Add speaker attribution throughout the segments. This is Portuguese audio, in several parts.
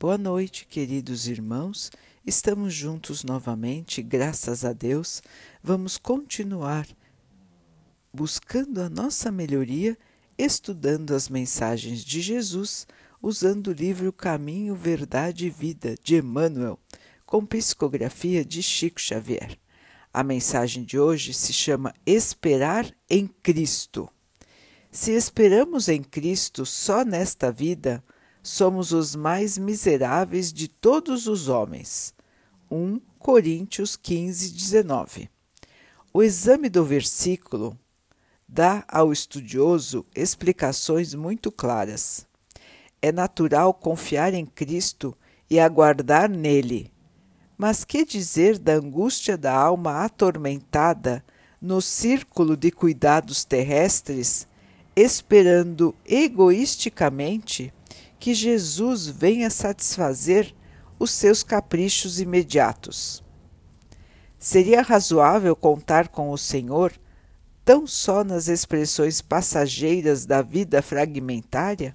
Speaker 1: Boa noite, queridos irmãos. Estamos juntos novamente, graças a Deus. Vamos continuar buscando a nossa melhoria, estudando as mensagens de Jesus, usando o livro Caminho, Verdade e Vida de Emmanuel, com psicografia de Chico Xavier. A mensagem de hoje se chama Esperar em Cristo. Se esperamos em Cristo só nesta vida, somos os mais miseráveis de todos os homens. 1 Coríntios 15, 19. O exame do versículo dá ao estudioso explicações muito claras. É natural confiar em Cristo e aguardar nele. Mas que dizer da angústia da alma atormentada no círculo de cuidados terrestres, esperando egoisticamente que Jesus venha satisfazer os seus caprichos imediatos. Seria razoável contar com o Senhor tão só nas expressões passageiras da vida fragmentária?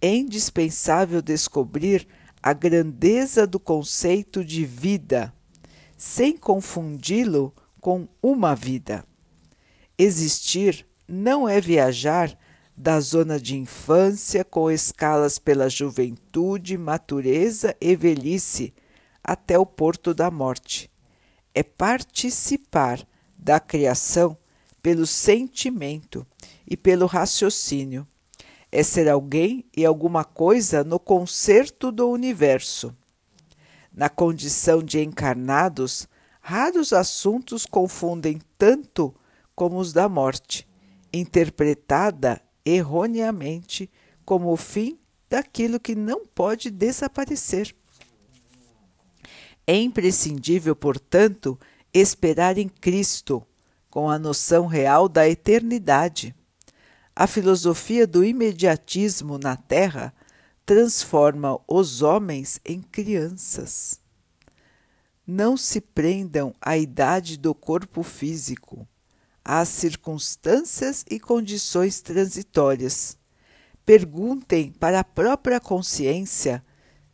Speaker 1: É indispensável descobrir a grandeza do conceito de vida, sem confundi-lo com uma vida. Existir não é viajar da zona de infância, com escalas pela juventude, matureza e velhice, até o porto da morte. É participar da criação pelo sentimento e pelo raciocínio. É ser alguém e alguma coisa no concerto do universo. Na condição de encarnados, raros assuntos confundem tanto como os da morte, interpretada erroneamente como o fim daquilo que não pode desaparecer. É imprescindível, portanto, esperar em Cristo, com a noção real da eternidade. A filosofia do imediatismo na Terra transforma os homens em crianças. Não se prendam à idade do corpo físico às circunstâncias e condições transitórias. Perguntem para a própria consciência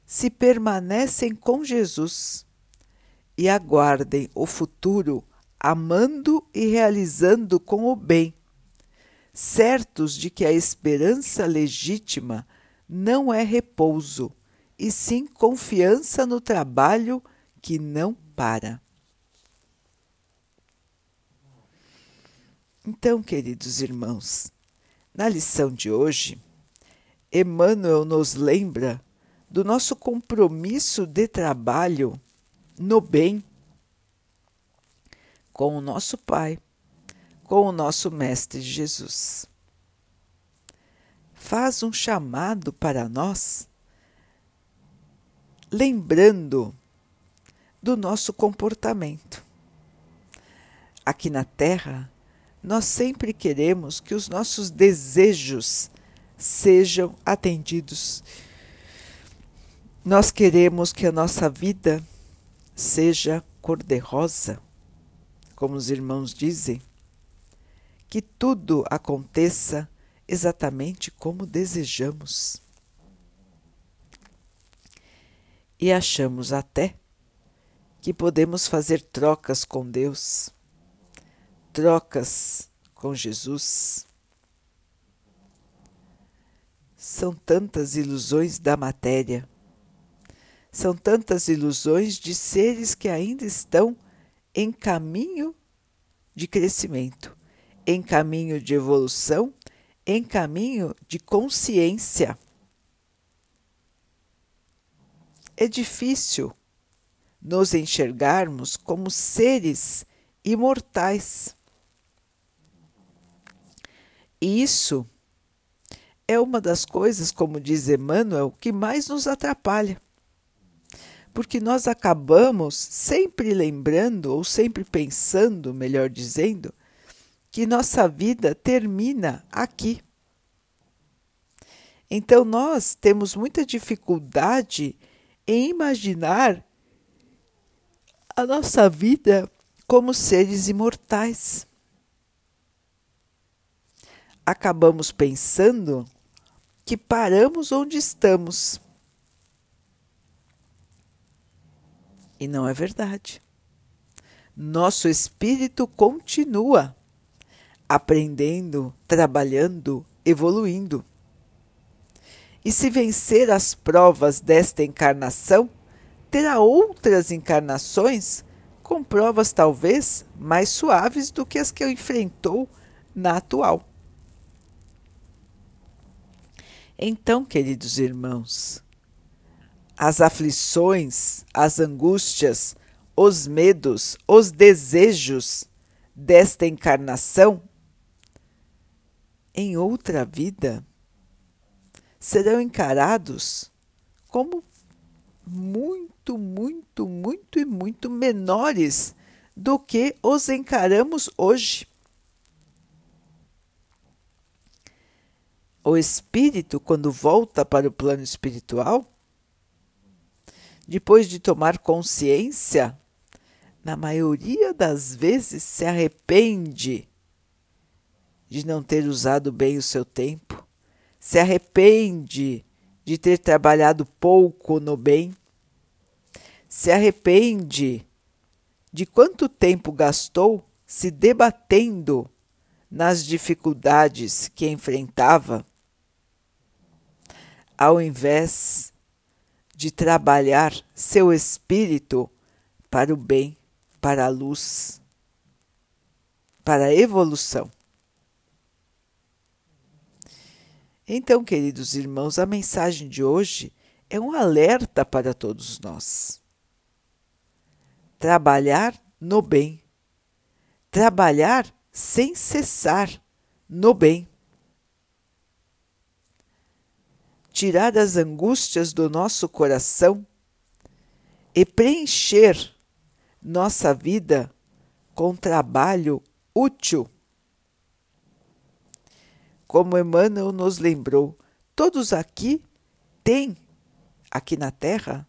Speaker 1: se permanecem com Jesus e aguardem o futuro amando e realizando com o bem, certos de que a esperança legítima não é repouso, e sim confiança no trabalho que não para. Então, queridos irmãos, na lição de hoje, Emmanuel nos lembra do nosso compromisso de trabalho no bem com o nosso Pai, com o nosso Mestre Jesus. Faz um chamado para nós, lembrando do nosso comportamento. Aqui na Terra, nós sempre queremos que os nossos desejos sejam atendidos. Nós queremos que a nossa vida seja cor-de-rosa, como os irmãos dizem, que tudo aconteça exatamente como desejamos. E achamos até que podemos fazer trocas com Deus trocas com Jesus. São tantas ilusões da matéria, são tantas ilusões de seres que ainda estão em caminho de crescimento, em caminho de evolução, em caminho de consciência. É difícil nos enxergarmos como seres imortais. Isso é uma das coisas, como diz Emmanuel, que mais nos atrapalha. Porque nós acabamos sempre lembrando, ou sempre pensando, melhor dizendo, que nossa vida termina aqui. Então nós temos muita dificuldade em imaginar a nossa vida como seres imortais acabamos pensando que paramos onde estamos E não é verdade. Nosso espírito continua aprendendo, trabalhando, evoluindo. E se vencer as provas desta encarnação, terá outras encarnações com provas talvez mais suaves do que as que enfrentou na atual. Então, queridos irmãos, as aflições, as angústias, os medos, os desejos desta encarnação, em outra vida, serão encarados como muito, muito, muito e muito menores do que os encaramos hoje. O espírito, quando volta para o plano espiritual, depois de tomar consciência, na maioria das vezes se arrepende de não ter usado bem o seu tempo, se arrepende de ter trabalhado pouco no bem, se arrepende de quanto tempo gastou se debatendo nas dificuldades que enfrentava, ao invés de trabalhar seu espírito para o bem, para a luz, para a evolução. Então, queridos irmãos, a mensagem de hoje é um alerta para todos nós trabalhar no bem, trabalhar sem cessar no bem. Tirar as angústias do nosso coração e preencher nossa vida com trabalho útil. Como Emmanuel nos lembrou, todos aqui têm, aqui na Terra,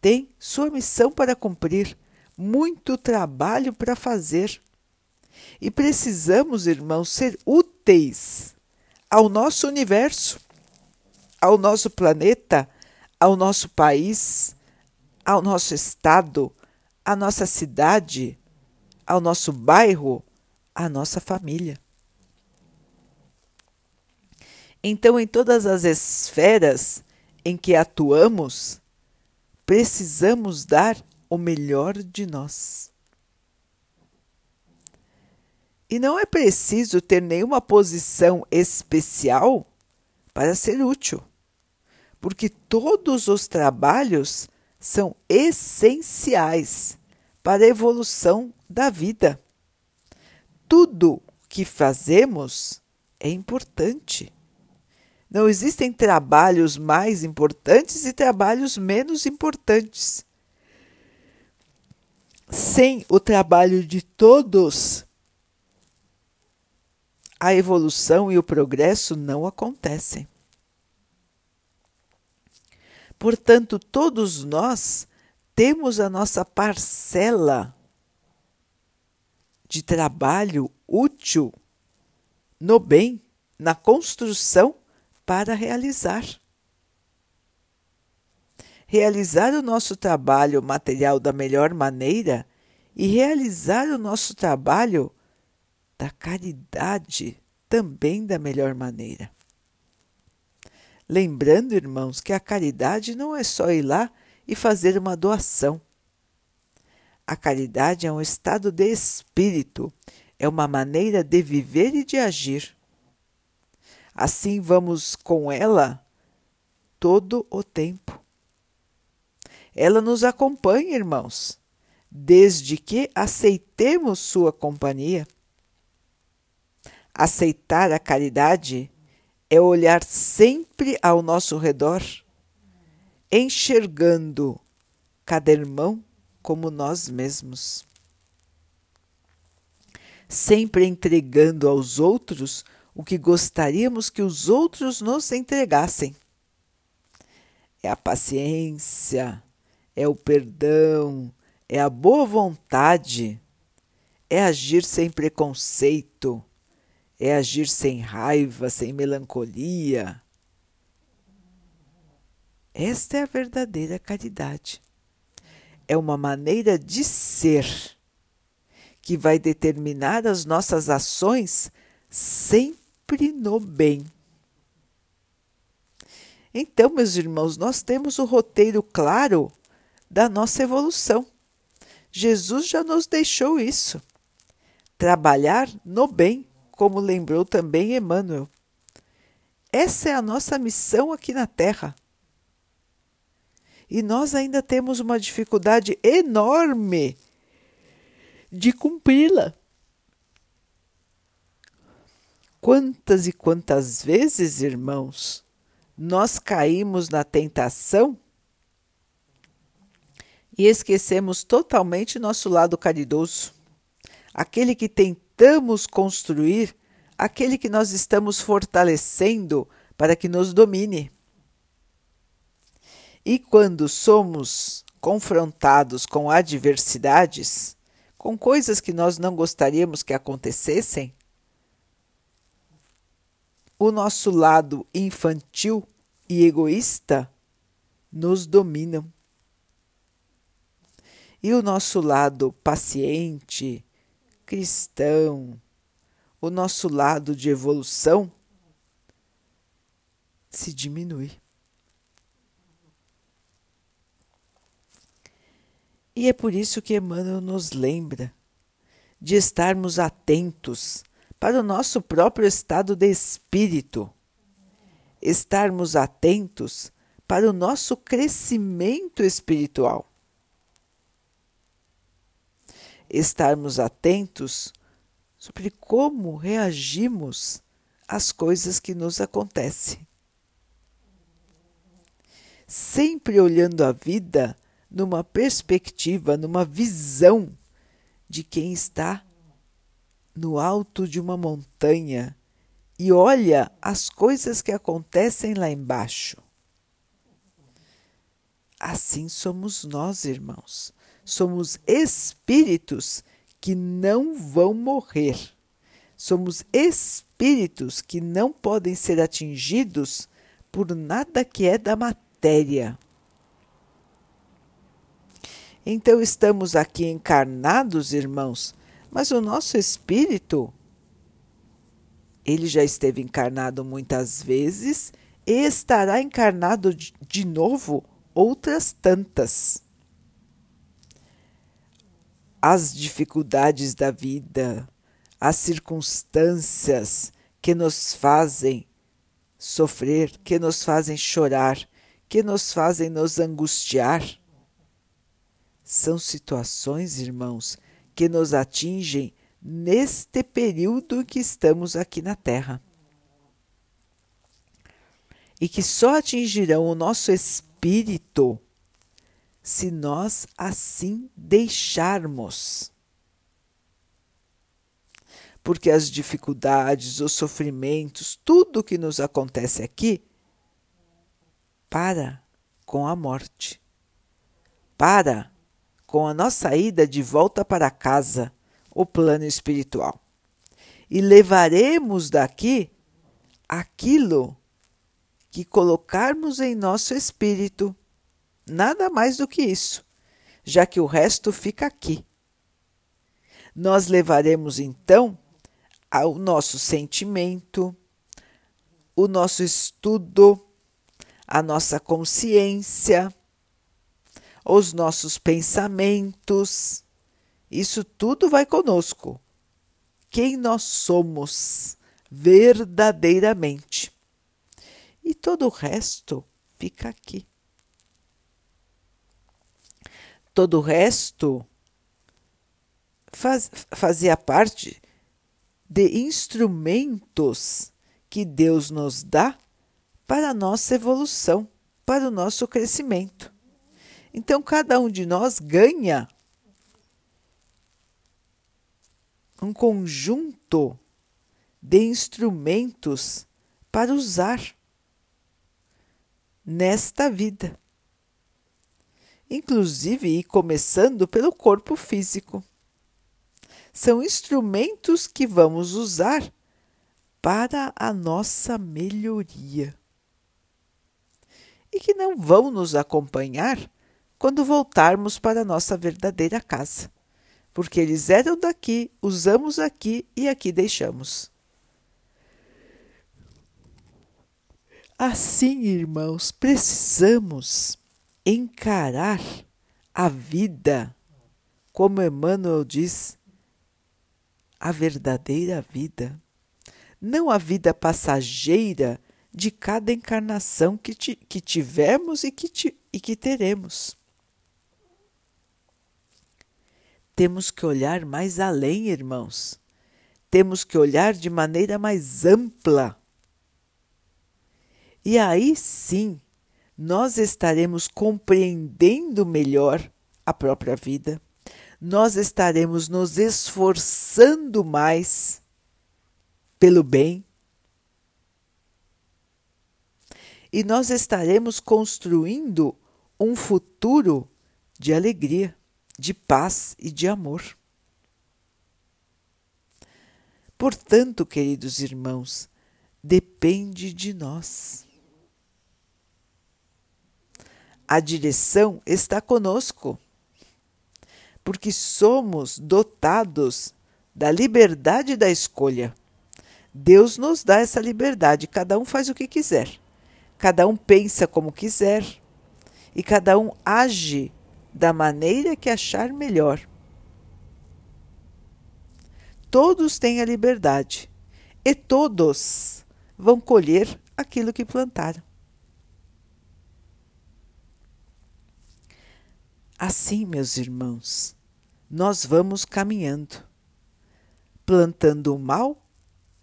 Speaker 1: tem sua missão para cumprir, muito trabalho para fazer. E precisamos, irmãos, ser úteis ao nosso universo, ao nosso planeta, ao nosso país, ao nosso estado, à nossa cidade, ao nosso bairro, à nossa família. Então, em todas as esferas em que atuamos, precisamos dar o melhor de nós. E não é preciso ter nenhuma posição especial para ser útil, porque todos os trabalhos são essenciais para a evolução da vida. Tudo que fazemos é importante. Não existem trabalhos mais importantes e trabalhos menos importantes. Sem o trabalho de todos, a evolução e o progresso não acontecem. Portanto, todos nós temos a nossa parcela de trabalho útil no bem, na construção para realizar. Realizar o nosso trabalho material da melhor maneira e realizar o nosso trabalho da caridade também da melhor maneira. Lembrando, irmãos, que a caridade não é só ir lá e fazer uma doação. A caridade é um estado de espírito, é uma maneira de viver e de agir. Assim vamos com ela todo o tempo. Ela nos acompanha, irmãos, desde que aceitemos sua companhia. Aceitar a caridade é olhar sempre ao nosso redor, enxergando cada irmão como nós mesmos. Sempre entregando aos outros o que gostaríamos que os outros nos entregassem. É a paciência, é o perdão, é a boa vontade, é agir sem preconceito, é agir sem raiva, sem melancolia. Esta é a verdadeira caridade. é uma maneira de ser que vai determinar as nossas ações sempre no bem. Então, meus irmãos, nós temos o roteiro claro da nossa evolução. Jesus já nos deixou isso. Trabalhar no bem, como lembrou também Emmanuel. Essa é a nossa missão aqui na Terra. E nós ainda temos uma dificuldade enorme de cumpri-la. Quantas e quantas vezes, irmãos, nós caímos na tentação e esquecemos totalmente nosso lado caridoso, aquele que tentamos construir, aquele que nós estamos fortalecendo para que nos domine. E quando somos confrontados com adversidades, com coisas que nós não gostaríamos que acontecessem, o nosso lado infantil e egoísta nos dominam. E o nosso lado paciente, cristão, o nosso lado de evolução se diminui. E é por isso que Emmanuel nos lembra de estarmos atentos para o nosso próprio estado de espírito, estarmos atentos para o nosso crescimento espiritual, estarmos atentos sobre como reagimos às coisas que nos acontecem. Sempre olhando a vida numa perspectiva, numa visão de quem está no alto de uma montanha e olha as coisas que acontecem lá embaixo. Assim somos nós, irmãos. Somos espíritos que não vão morrer. Somos espíritos que não podem ser atingidos por nada que é da matéria. Então estamos aqui encarnados, irmãos, mas o nosso espírito, ele já esteve encarnado muitas vezes e estará encarnado de novo outras tantas. As dificuldades da vida, as circunstâncias que nos fazem sofrer, que nos fazem chorar, que nos fazem nos angustiar, são situações, irmãos, que nos atingem neste período que estamos aqui na Terra. E que só atingirão o nosso espírito se nós assim deixarmos. Porque as dificuldades, os sofrimentos, tudo que nos acontece aqui, para com a morte. Para com a nossa ida de volta para casa, o plano espiritual. E levaremos daqui aquilo que colocarmos em nosso espírito, nada mais do que isso, já que o resto fica aqui. Nós levaremos então ao nosso sentimento, o nosso estudo, a nossa consciência, os nossos pensamentos. Isso tudo vai conosco. Quem nós somos verdadeiramente. E todo o resto fica aqui. Todo o resto faz, fazia parte de instrumentos que Deus nos dá para a nossa evolução, para o nosso crescimento. Então, cada um de nós ganha um conjunto de instrumentos para usar nesta vida. Inclusive, começando pelo corpo físico. São instrumentos que vamos usar para a nossa melhoria e que não vão nos acompanhar quando voltarmos para nossa verdadeira casa, porque eles eram daqui, usamos aqui e aqui deixamos. Assim, irmãos, precisamos encarar a vida, como Emmanuel diz, a verdadeira vida, não a vida passageira de cada encarnação que, que tivemos e que, e que teremos. Temos que olhar mais além, irmãos. Temos que olhar de maneira mais ampla. E aí sim, nós estaremos compreendendo melhor a própria vida, nós estaremos nos esforçando mais pelo bem e nós estaremos construindo um futuro de alegria, de paz e de amor. Portanto, queridos irmãos, depende de nós. A direção está conosco, porque somos dotados da liberdade da escolha. Deus nos dá essa liberdade, cada um faz o que quiser. Cada um pensa como quiser e cada um age da maneira que achar melhor. Todos têm a liberdade e todos vão colher aquilo que plantaram. Assim, meus irmãos, nós vamos caminhando. Plantando o mal,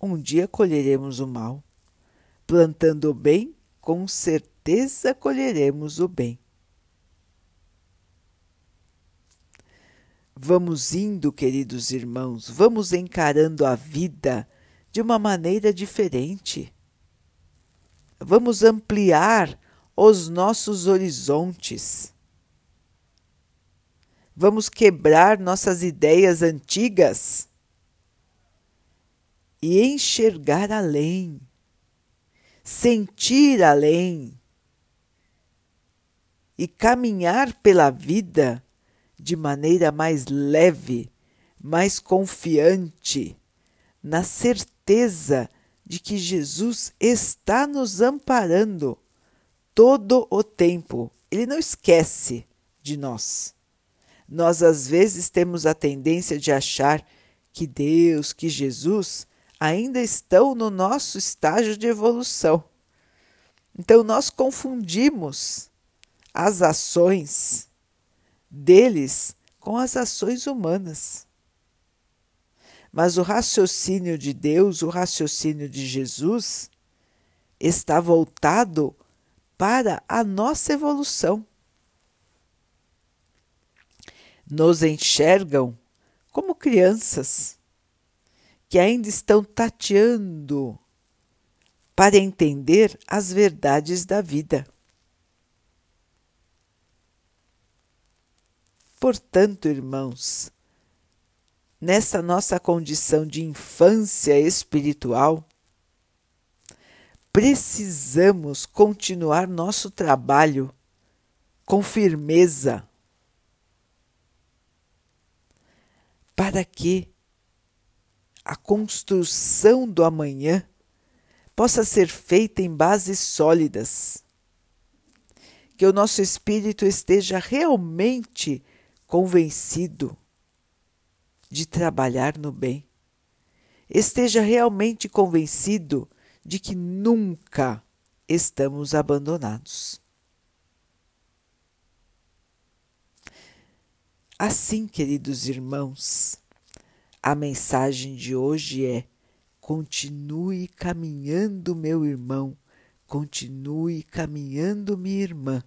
Speaker 1: um dia colheremos o mal. Plantando o bem, com certeza colheremos o bem. Vamos indo, queridos irmãos, vamos encarando a vida de uma maneira diferente. Vamos ampliar os nossos horizontes. Vamos quebrar nossas ideias antigas e enxergar além sentir além e caminhar pela vida de maneira mais leve, mais confiante, na certeza de que Jesus está nos amparando todo o tempo. Ele não esquece de nós. Nós às vezes temos a tendência de achar que Deus, que Jesus ainda estão no nosso estágio de evolução. Então, nós confundimos as ações deles com as ações humanas. Mas o raciocínio de Deus, o raciocínio de Jesus, está voltado para a nossa evolução. Nos enxergam como crianças que ainda estão tateando para entender as verdades da vida. Portanto, irmãos, nessa nossa condição de infância espiritual, precisamos continuar nosso trabalho com firmeza para que a construção do amanhã possa ser feita em bases sólidas. Que o nosso espírito esteja realmente convencido de trabalhar no bem. Esteja realmente convencido de que nunca estamos abandonados. Assim, queridos irmãos, a mensagem de hoje é: continue caminhando, meu irmão, continue caminhando, minha irmã,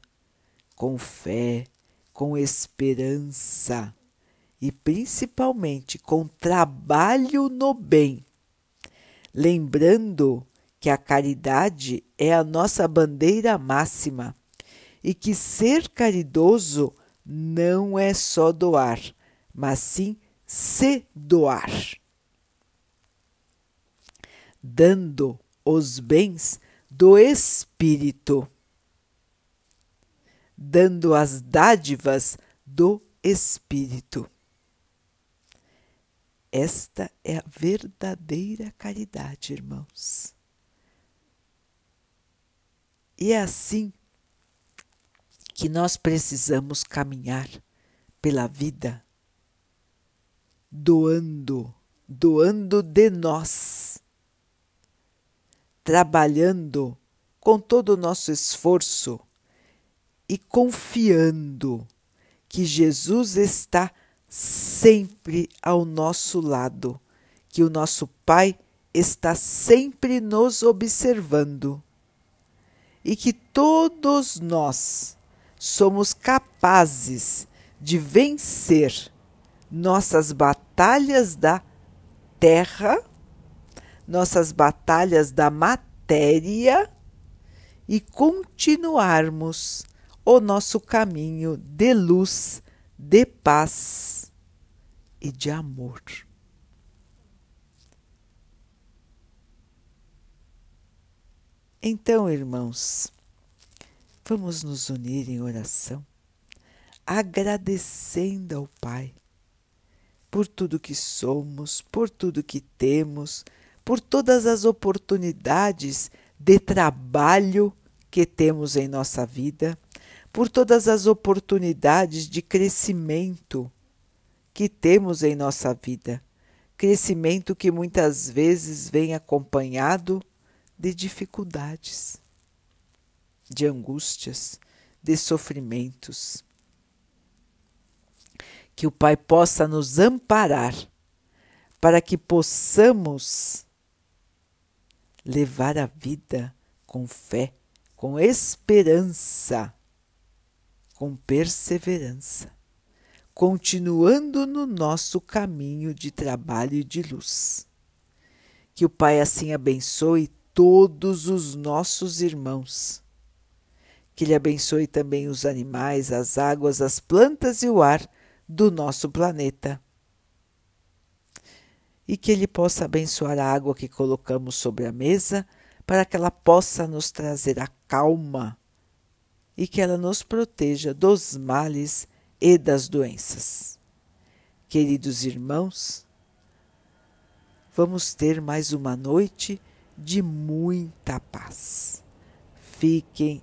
Speaker 1: com fé, com esperança e principalmente com trabalho no bem. Lembrando que a caridade é a nossa bandeira máxima e que ser caridoso não é só doar, mas sim se doar, dando os bens do espírito, dando as dádivas do Espírito. Esta é a verdadeira caridade, irmãos. E é assim que nós precisamos caminhar pela vida, doando, doando de nós, trabalhando com todo o nosso esforço e confiando que Jesus está sempre ao nosso lado, que o nosso Pai está sempre nos observando e que todos nós somos capazes de vencer nossas batalhas da terra, nossas batalhas da matéria e continuarmos o nosso caminho de luz, de paz e de amor. Então, irmãos, vamos nos unir em oração, agradecendo ao Pai por tudo que somos, por tudo que temos, por todas as oportunidades de trabalho que temos em nossa vida, por todas as oportunidades de crescimento que temos em nossa vida. Crescimento que muitas vezes vem acompanhado de dificuldades, de angústias, de sofrimentos. Que o Pai possa nos amparar para que possamos levar a vida com fé, com esperança, com perseverança, continuando no nosso caminho de trabalho e de luz. Que o Pai assim abençoe todos os nossos irmãos. Que Ele abençoe também os animais, as águas, as plantas e o ar do nosso planeta. E que Ele possa abençoar a água que colocamos sobre a mesa, para que ela possa nos trazer a calma e que ela nos proteja dos males e das doenças. Queridos irmãos, vamos ter mais uma noite de muita paz. Fiquem,